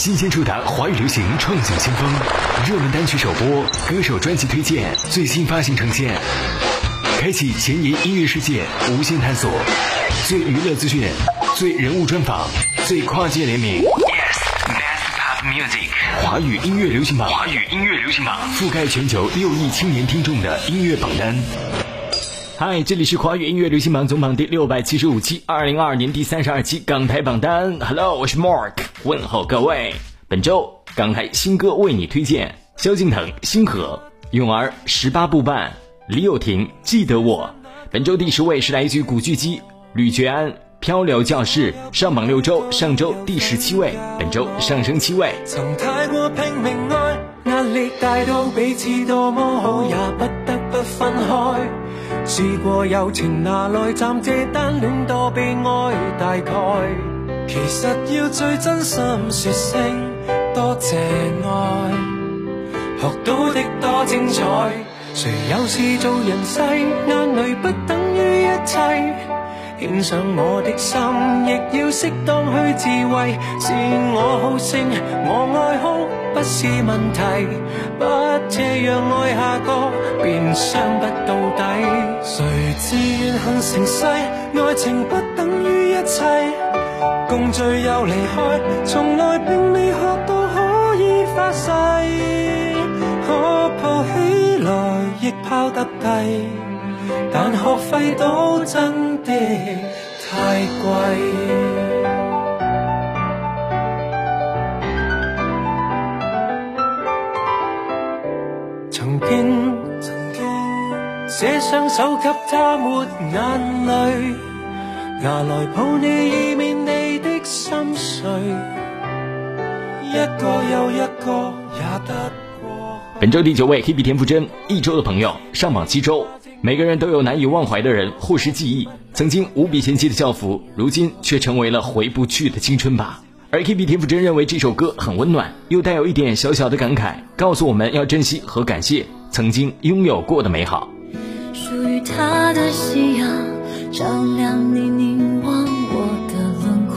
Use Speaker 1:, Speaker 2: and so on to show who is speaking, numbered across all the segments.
Speaker 1: 新鲜触达华语流行创新先锋，热门单曲首播，歌手专辑推荐，最新发行呈现，开启前沿音乐世界无限探索，最娱乐资讯，最人物专访，最跨界联名。Yes，Best Pop Music，华语音乐流行榜，华语音乐流行榜覆盖全球六亿青年听众的音乐榜单。嗨，这里是华语音乐流行榜总榜第六百七十五期，二零二二年第三十二期港台榜单。Hello，我是 Mark，问候各位。本周港台新歌为你推荐：萧敬腾《星河》，咏儿《十八部半》，李友廷《记得我》。本周第十位是来自于古巨基，吕觉安《漂流教室》，上榜六周，上周第十七位，本周上升七位。
Speaker 2: 曾太过拼命爱，压力大到彼此多么好，也不得不分开。试过友情拿来暂借单恋多悲哀，大概其实要最真心说声多谢爱，学到的多精彩。谁有事做人世，眼泪不等于一切。献上我的心，亦要适当去自慰。是我好胜，我爱哭不是问题，不这样爱下个，便伤不到底。谁自愿恨成世，爱情不等于一切。共聚又离开，从来并未学到可以发誓，可抱起来亦抛得低。但学费都真的太贵。曾经，曾经写双手给他抹眼泪，拿来抱你以免你的心碎。一个又一个也得过。
Speaker 1: 本周第九位，Hebe 田馥甄，一周的朋友上榜七周。每个人都有难以忘怀的人或是记忆，曾经无比嫌弃的校服，如今却成为了回不去的青春吧。而 K B 田馥甄认为这首歌很温暖，又带有一点小小的感慨，告诉我们要珍惜和感谢曾经拥有过的美好。
Speaker 3: 属于他的夕阳，照亮你凝望我的轮廓。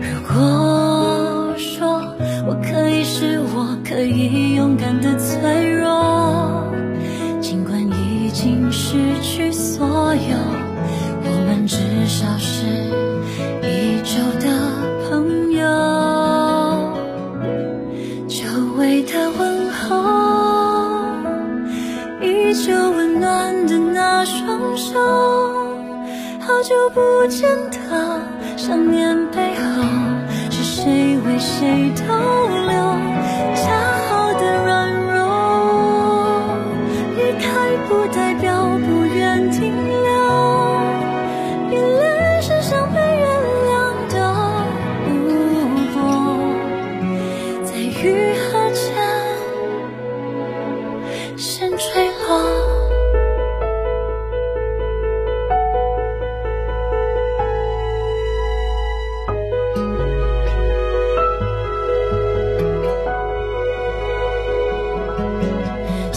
Speaker 3: 如果说我可以是我可以勇敢的脆弱。尽管已经失去所有，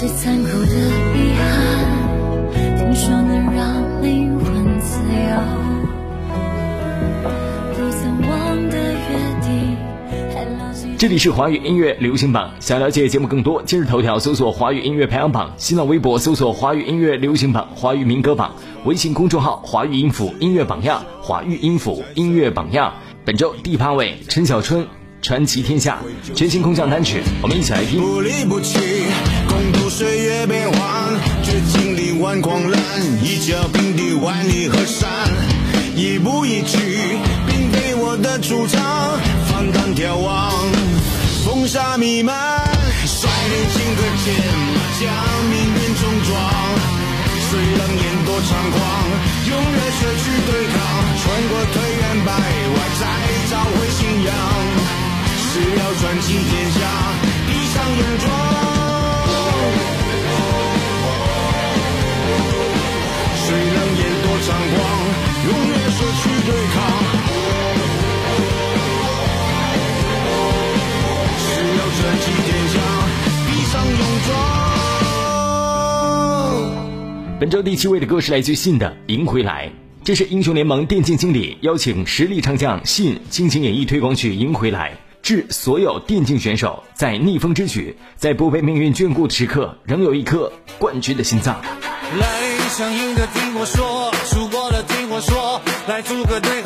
Speaker 1: 这里是华语音乐流行榜，想了解节目更多，今日头条搜索华语音乐排行榜，新浪微博搜索华语音乐流行榜、华语民歌榜，微信公众号华语音符音乐榜样、华语音符音乐榜样。本周第八位，陈小春，传奇天下，全新空降单曲，我们一起来听。
Speaker 4: 不离不弃，共度岁月变幻，却经历万狂澜，一脚平地万里河山，一步一趋，并非我的主场，放胆眺望。风沙弥漫，率领金戈剑马将命运冲撞。虽冷眼多猖狂，用热血去对抗。穿过颓垣败
Speaker 1: 本周第七位的歌是来自信的《赢回来》，这是英雄联盟电竞经理邀请实力唱将信倾情演绎推广曲《赢回来》，致所有电竞选手在逆风之举，在不被命运眷顾的时刻，仍有一颗冠军的心脏。
Speaker 5: 来，想赢的听我说，输过的听我说，来组个队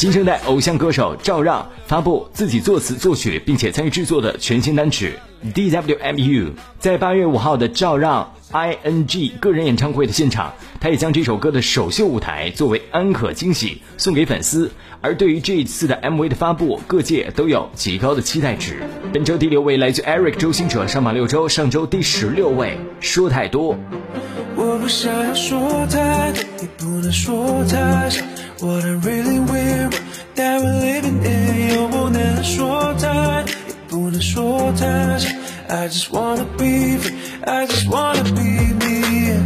Speaker 1: 新生代偶像歌手赵让发布自己作词作曲并且参与制作的全新单曲《DWMU》。在八月五号的赵让 ING 个人演唱会的现场，他也将这首歌的首秀舞台作为安可惊喜送给粉丝。而对于这一次的 MV 的发布，各界都有极高的期待值。本周第六位来自 Eric 周星哲上榜六周，上周第十六位。说太多。
Speaker 6: 我不想要说太多，也不能说太少。What I really will that we're living in，又不能说太多，也不能说太少。I just wanna be free, I just wanna be me。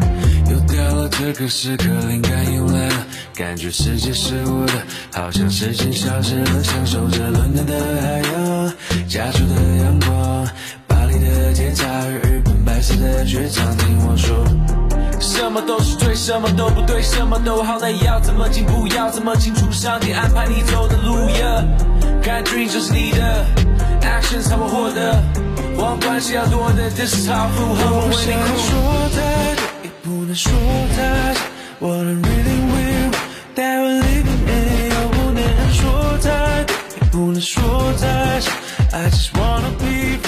Speaker 6: 又到了这个时刻，灵感又来了，感觉世界是我的，好像时间消失了，享受着冷淡的海洋，加州的阳光，巴黎的天茶，日本白色的雪场，听我说。什么都是对，什么都不对，什么都好，那要怎么进步？要怎么清楚上帝安排你走的路呀？看 dream 就是你的，action 才会获得，我关系要多的，this is how 符合我为你哭。说太多，也不能说太少，What I really will that we're living in，又不能说太多，也不能说太少，I just wanna be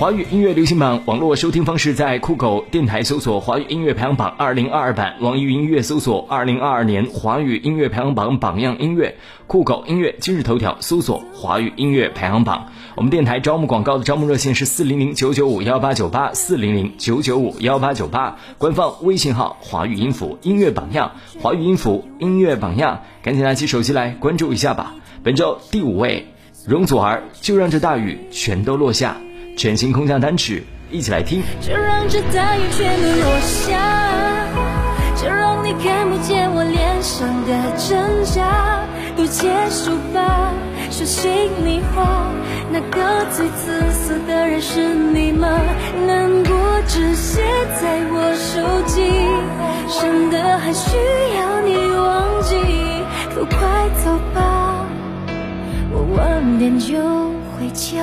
Speaker 1: 华语音乐流行榜网络收听方式在酷狗电台搜索“华语音乐排行榜二零二二版”，网易云音乐搜索“二零二二年华语音乐排行榜榜样音乐”，酷狗音乐今日头条搜索“华语音乐排行榜”。我们电台招募广告的招募热线是四零零九九五幺八九八四零零九九五幺八九八，官方微信号“华语音符音乐榜样”，华语音符音乐榜样，赶紧拿起手机来关注一下吧。本周第五位，容祖儿，就让这大雨全都落下。全新空降单曲，一起来听。
Speaker 3: 就让这大雨全都落下，就让你看不见我脸上的挣扎，都结束吧，说心里话。那个最自私的人是你吗？难过只写在我手机，真的还需要你忘记？都快走吧，我晚点就回家。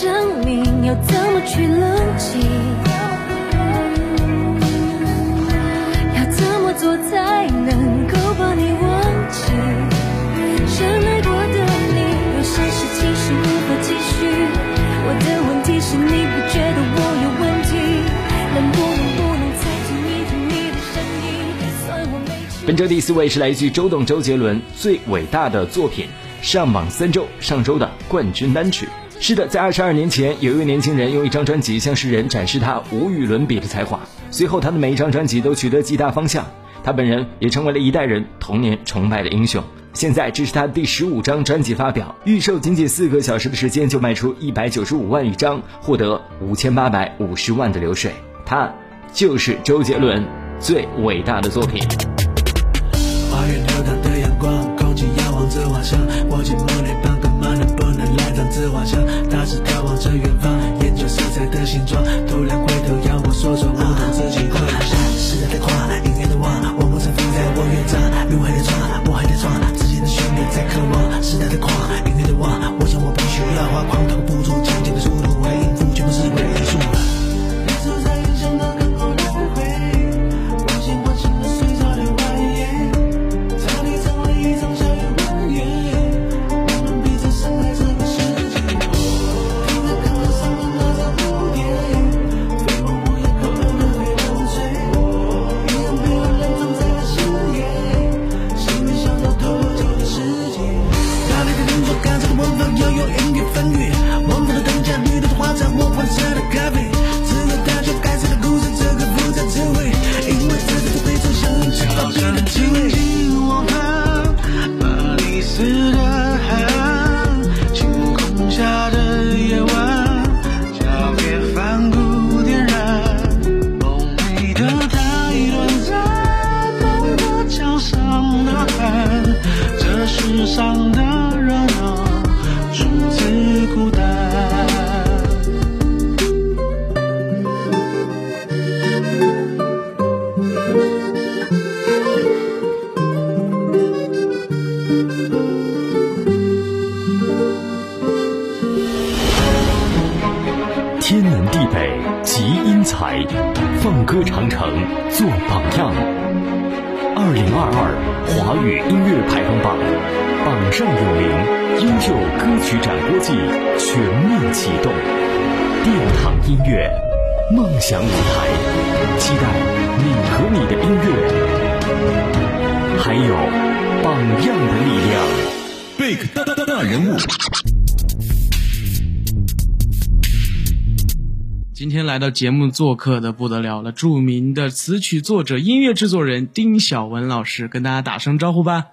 Speaker 3: 证明？要怎么去冷静？要怎么做才能够把你忘记？深爱过的你，有些事情是无法继续。我的问题是你不觉得我有问题？能不能不能再听一听你的声音？算我没。
Speaker 1: 本周第四位是来自周董周杰伦最伟大的作品，上榜三周，上周的冠军单曲。是的，在二十二年前，有一位年轻人用一张专辑向世人展示他无与伦比的才华。随后，他的每一张专辑都取得极大方向，他本人也成为了一代人童年崇拜的英雄。现在，这是他第十五张专辑发表，预售仅仅四个小时的时间就卖出一百九十五万余张，获得五千八百五十万的流水。他就是周杰伦最伟大的作品。
Speaker 6: 花园流淌的阳光，空气仰望着晚上，我紧茉莉棒。自画像？大致眺望着远方，研究色彩的形状。突然回头要我，说出我懂自己会落下。时代的跨，音乐的网，我不曾放在我乐章，路还在闯，我还得闯，之间的旋律在渴望。时代的跨，音乐的网，我想我必须要画狂挡不住，前进的速度为音符，全部是为
Speaker 1: 做榜样。二零二二华语音乐排行榜榜上有名，优秀歌曲展播季全面启动，殿堂音乐梦想舞台，期待你和你的音乐，还有榜样的力量。
Speaker 4: Big 大大大人物，
Speaker 7: 今天来到节目做客的不得了了，著名的词曲作者、音乐制作人丁晓文老师，跟大家打声招呼吧。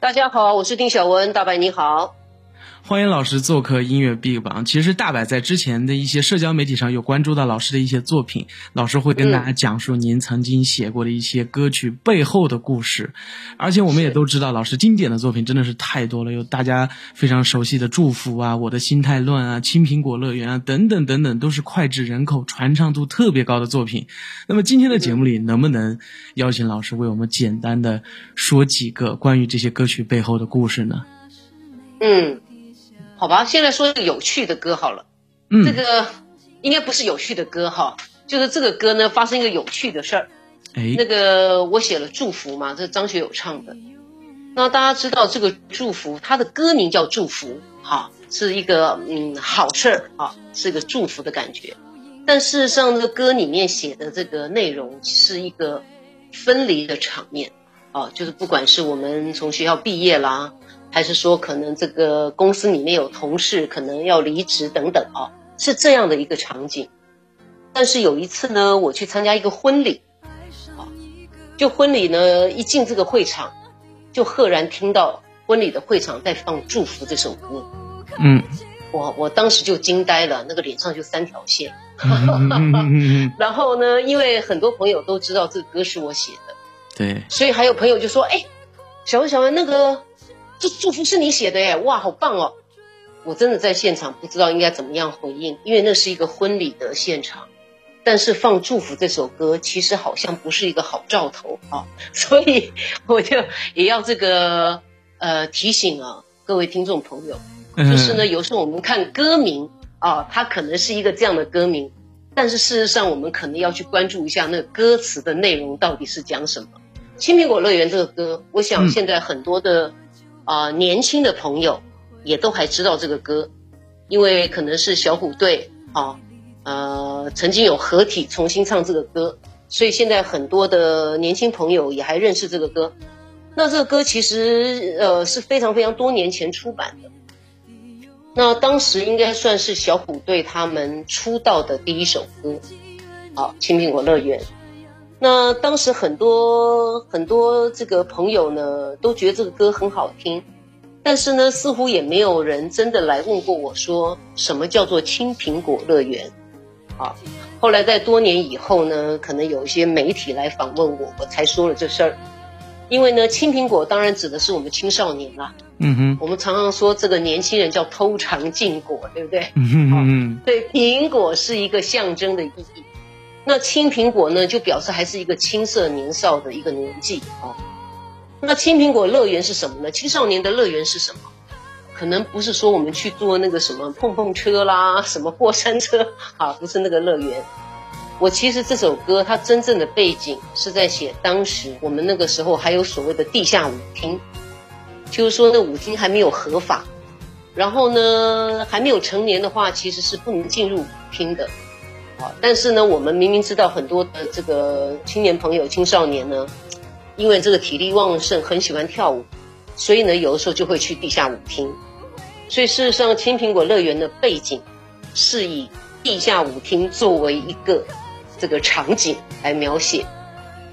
Speaker 8: 大家好，我是丁晓文，大白你好。
Speaker 7: 欢迎老师做客音乐 Big 榜。其实大白在之前的一些社交媒体上有关注到老师的一些作品，老师会跟大家讲述您曾经写过的一些歌曲背后的故事。而且我们也都知道，老师经典的作品真的是太多了，有大家非常熟悉的《祝福》啊、《我的心态乱》啊、《青苹果乐园》啊等等等等，都是脍炙人口、传唱度特别高的作品。那么今天的节目里，能不能邀请老师为我们简单的说几个关于这些歌曲背后的故事呢？
Speaker 8: 嗯，好吧，现在说一个有趣的歌好了。
Speaker 7: 嗯，
Speaker 8: 这个应该不是有趣的歌哈，就是这个歌呢发生一个有趣的事儿。
Speaker 7: 哎
Speaker 8: 那，个我写了《祝福》嘛，这是张学友唱的。那大家知道这个《祝福》，它的歌名叫《祝福》，哈，是一个嗯好事儿啊，是一个祝福的感觉。但事实上，这个歌里面写的这个内容是一个分离的场面啊，就是不管是我们从学校毕业啦，还是说可能这个公司里面有同事可能要离职等等啊，是这样的一个场景。但是有一次呢，我去参加一个婚礼，啊，就婚礼呢一进这个会场，就赫然听到婚礼的会场在放《祝福》这首歌，
Speaker 7: 嗯，
Speaker 8: 我我当时就惊呆了，那个脸上就三条线。
Speaker 7: 嗯
Speaker 8: 然后呢，因为很多朋友都知道这个歌是我写的，
Speaker 7: 对，
Speaker 8: 所以还有朋友就说：“哎，小文小文，那个这祝福是你写的耶，哇，好棒哦！”我真的在现场不知道应该怎么样回应，因为那是一个婚礼的现场，但是放《祝福》这首歌其实好像不是一个好兆头啊，所以我就也要这个呃提醒啊各位听众朋友，就是呢，有时候我们看歌名啊，它可能是一个这样的歌名，但是事实上我们可能要去关注一下那个歌词的内容到底是讲什么。《青苹果乐园》这个歌，我想现在很多的啊、年轻的朋友也都还知道这个歌，因为可能是小虎队啊呃曾经有合体重新唱这个歌，所以现在很多的年轻朋友也还认识这个歌。那这个歌其实呃是非常非常多年前出版的，那当时应该算是小虎队他们出道的第一首歌，好，《青苹果乐园》。那当时很多很多这个朋友呢，都觉得这个歌很好听，但是呢，似乎也没有人真的来问过我说什么叫做青苹果乐园，啊，后来在多年以后呢，可能有一些媒体来访问我，我才说了这事儿。因为呢，青苹果当然指的是我们青少年啦。
Speaker 7: 嗯哼，
Speaker 8: 我们常常说这个年轻人叫偷尝禁果，对不对？
Speaker 7: 嗯哼嗯
Speaker 8: 对，苹果是一个象征的意义。那青苹果呢，就表示还是一个青涩年少的一个年纪哦。那青苹果乐园是什么呢？青少年的乐园是什么？可能不是说我们去坐那个什么碰碰车啦，什么过山车啊，不是那个乐园。我其实这首歌它真正的背景是在写当时我们那个时候还有所谓的地下舞厅，就是说那舞厅还没有合法，然后呢还没有成年的话，其实是不能进入舞厅的。但是呢，我们明明知道很多的这个青年朋友、青少年呢，因为这个体力旺盛，很喜欢跳舞，所以呢，有的时候就会去地下舞厅。所以事实上，青苹果乐园的背景是以地下舞厅作为一个这个场景来描写。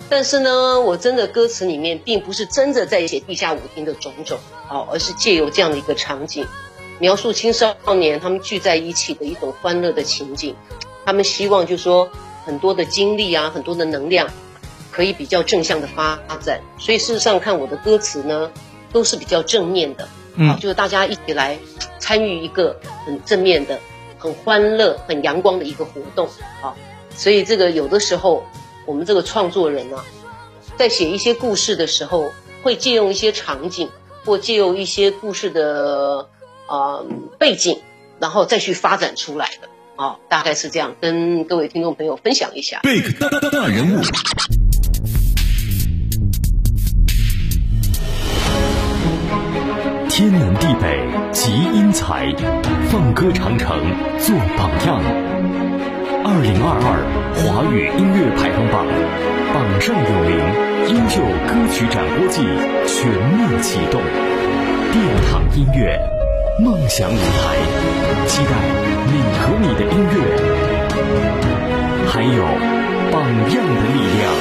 Speaker 8: 但是呢，我真的歌词里面并不是真的在写地下舞厅的种种，哦，而是借由这样的一个场景，描述青少年他们聚在一起的一种欢乐的情景。他们希望就说很多的精力啊，很多的能量，可以比较正向的发展。所以事实上看我的歌词呢，都是比较正面的，啊，就是大家一起来参与一个很正面的、很欢乐、很阳光的一个活动啊。所以这个有的时候我们这个创作人啊，在写一些故事的时候，会借用一些场景，或借用一些故事的啊背景，然后再去发展出来的。哦，大概是这样，跟各位听众朋友分享一下。
Speaker 4: Big 大大大人物，
Speaker 1: 天南地北集英才，放歌长城做榜样。二零二二华语音乐排行榜榜上有名，优秀歌曲展播季全面启动，殿堂音乐梦想舞台，期待你和你的音乐，还有榜样的力量。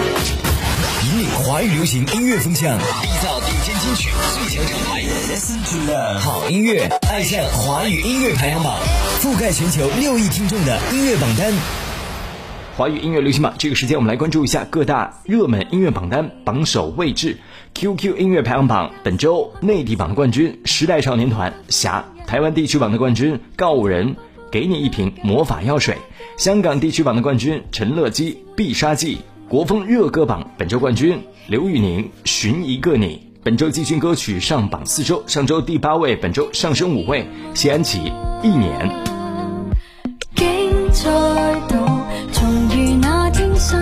Speaker 9: 引领华语流行音乐风向，缔造顶尖金曲最强厂牌。Listen to love，好音乐，爱上华语音乐排行榜，覆盖全球六亿听众的音乐榜单。
Speaker 1: 华语音乐流行榜，这个时间我们来关注一下各大热门音乐榜单榜首位置。QQ 音乐排行榜本周内地榜冠军时代少年团侠，台湾地区榜的冠军告五人给你一瓶魔法药水，香港地区榜的冠军陈乐基必杀技，国风热歌榜本周冠军刘宇宁寻一个你。本周季军歌曲上榜四周，上周第八位，本周上升五位。谢安琪一年。
Speaker 3: 竟再度重遇那天相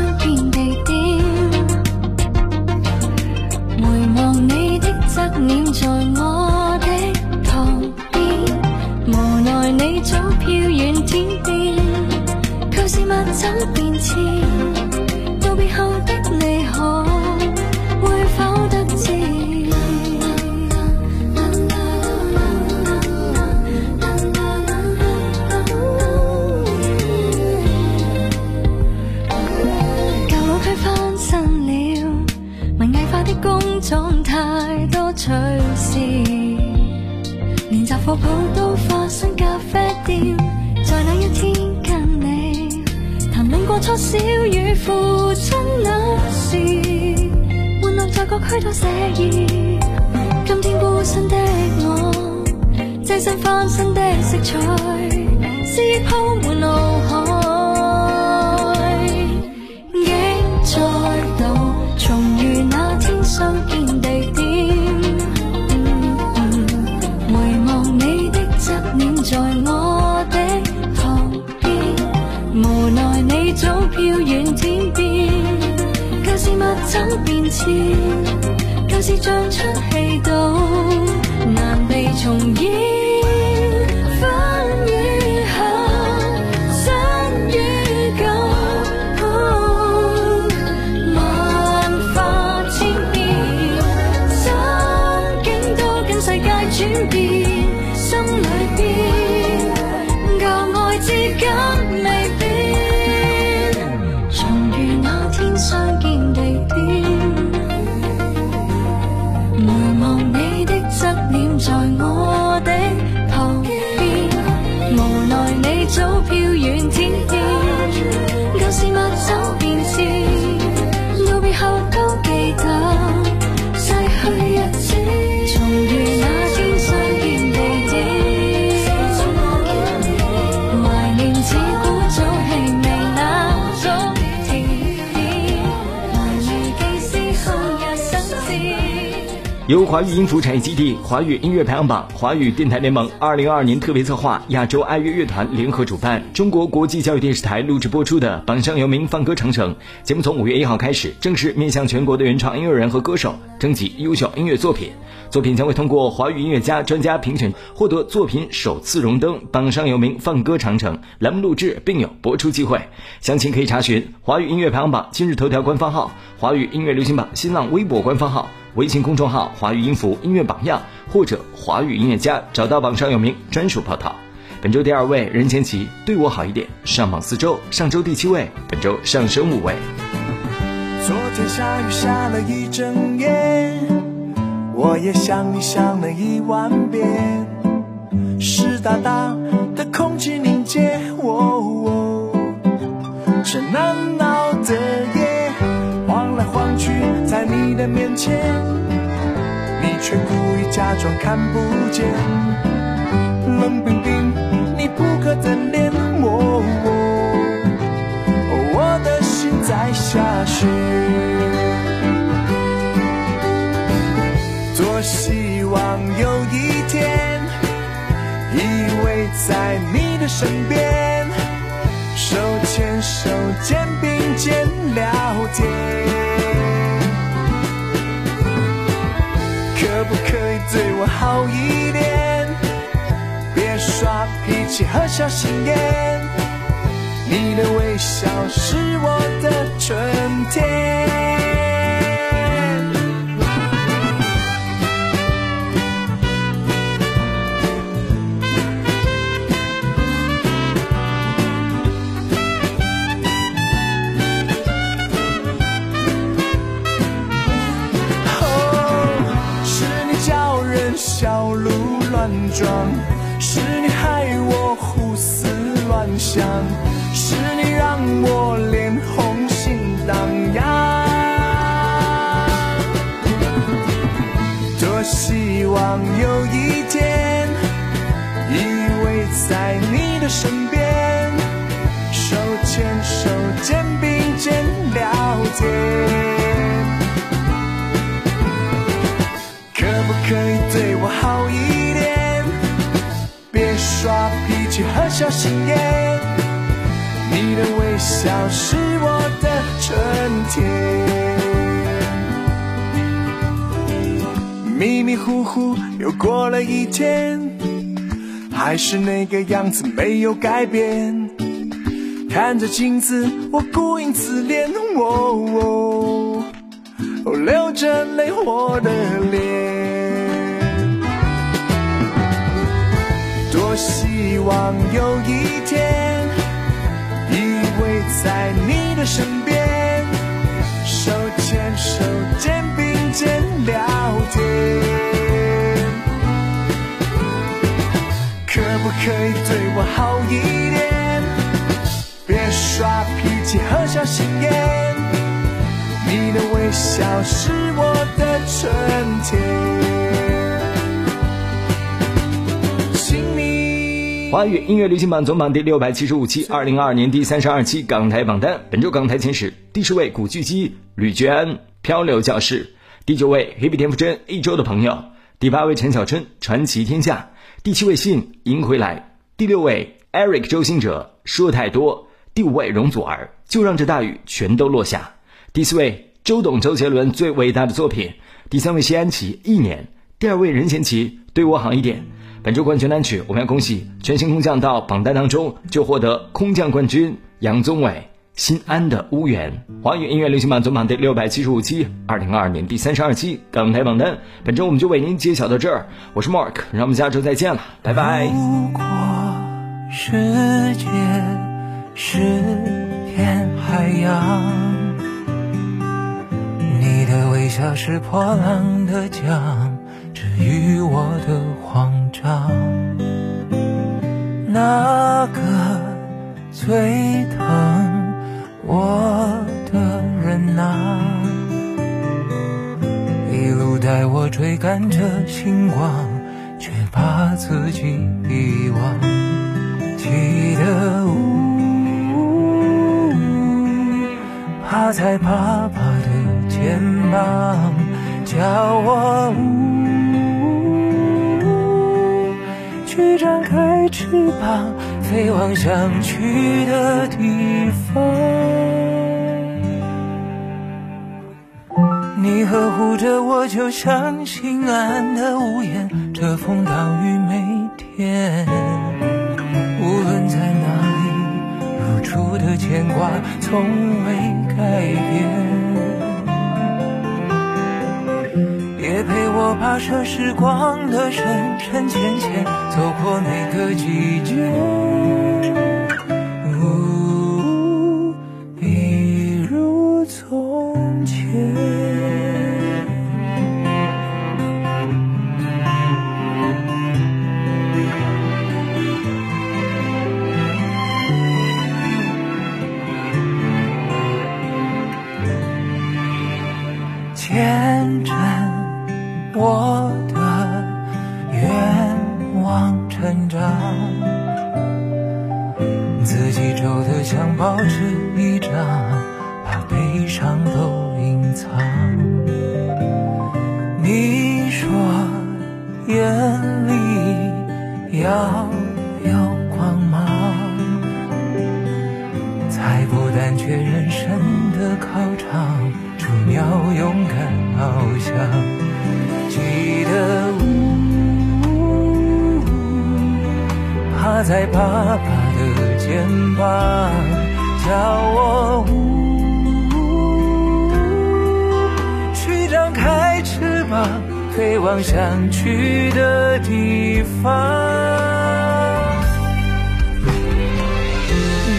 Speaker 3: 铺满脑海，亦再度重遇那天相见地点、嗯嗯。回望你的侧脸在我的旁边，无奈你早飘远天边，旧事物怎变迁？旧事像出戏到，难被重演。回望你的侧脸在我的旁边，无奈你早飘远天边，旧事物走变迁？
Speaker 1: 由华语音符产业基地、华语音乐排行榜、华语电台联盟二零二二年特别策划、亚洲爱乐乐团联合主办，中国国际教育电视台录制播出的《榜上有名放歌长城》节目，从五月一号开始，正式面向全国的原创音乐人和歌手征集优秀音乐作品。作品将会通过华语音乐家专家评选，获得作品首次荣登《榜上有名放歌长城》栏目录制，并有播出机会。详情可以查询华语音乐排行榜今日头条官方号、华语音乐流行榜新浪微博官方号。微信公众号“华语音符音乐榜样”或者“华语音乐家”，找到榜上有名专属报道。本周第二位任贤齐，对我好一点，上榜四周，上周第七位，本周上升五位。
Speaker 10: 昨天下雨下了一整夜，我也想你想了一万遍，湿哒哒的空气凝结，哦，这难熬的夜，晃来晃去在你的面前，你却故意假装看不见，冷冰冰你不可的脸，哦，我的心在下雪。希望有一天，依偎在你的身边，手牵手，肩并肩聊天。可不可以对我好一点？别耍脾气和小心眼。你的微笑是我的春天。装，是你害我胡思乱想，是你让我脸红心荡漾。多希望有一天，依偎在你的身边，手牵手，肩并肩聊天。小心眼。你的微笑是我的春天。迷迷糊糊又过了一天，还是那个样子没有改变。看着镜子，我顾影自怜。哦哦流着泪我的脸。多希望有一天，依偎在你的身边，手牵手，肩并肩聊天。可不可以对我好一点？别耍脾气和小心眼。你的微笑是我的春天。
Speaker 1: 华语音乐流行榜总榜第六百七十五期，二零二二年第三十二期港台榜单。本周港台前十，第十位古巨基、吕觉安《漂流教室》，第九位 Hebe 田馥甄《一周的朋友》，第八位陈小春《传奇天下》，第七位信赢回来，第六位 Eric 周兴哲说太多，第五位容祖儿就让这大雨全都落下，第四位周董周杰伦最伟大的作品，第三位谢安琪一年，第二位任贤齐对我好一点。本周冠军单曲，我们要恭喜全新空降到榜单当中就获得空降冠军杨宗纬《心安的屋檐》。华语音乐流行榜总榜第六百七十五期，二零二二年第三十二期港台榜单。本周我们就为您揭晓到这儿，我是 Mark，让我们下周再见了，拜拜。
Speaker 10: 如果世界是片海洋，你的微笑是破浪的桨，治愈我的慌张。那个最疼我的人啊，一路带我追赶着星光，却把自己遗忘。记得呜，趴在爸爸的肩膀，
Speaker 11: 叫我去张开翅膀，飞往想去的地方。你呵护着我，就像心安的屋檐，遮风挡雨每天。无论在哪里，如初的牵挂从未改变。也陪我跋涉时光的深深浅浅，走过每个季节。飞往想去的地方。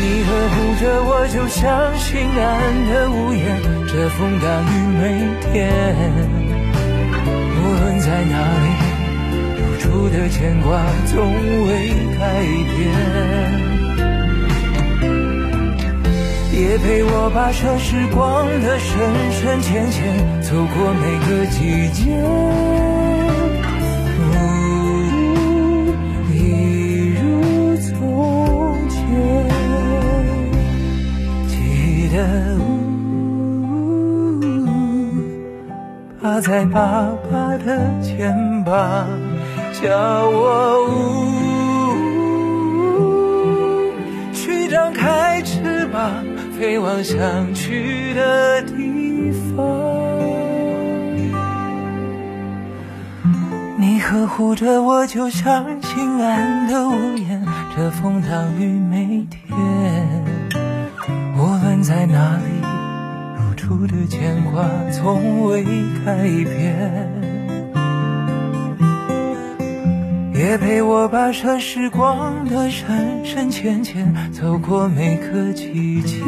Speaker 11: 你呵护着我，就像心安的屋檐，遮风挡雨每天。无论在哪里。初的牵挂从未改变。也陪我跋涉时光的深深浅浅，走过每个季节。一如从前，记得趴在爸爸的肩膀。叫我去飞往想去的地方。你呵护着我，就像心安的屋檐，遮风挡雨每天。无论在哪里，如初的牵挂从未改变。也陪我跋涉时光的深深浅浅，走过每个季节。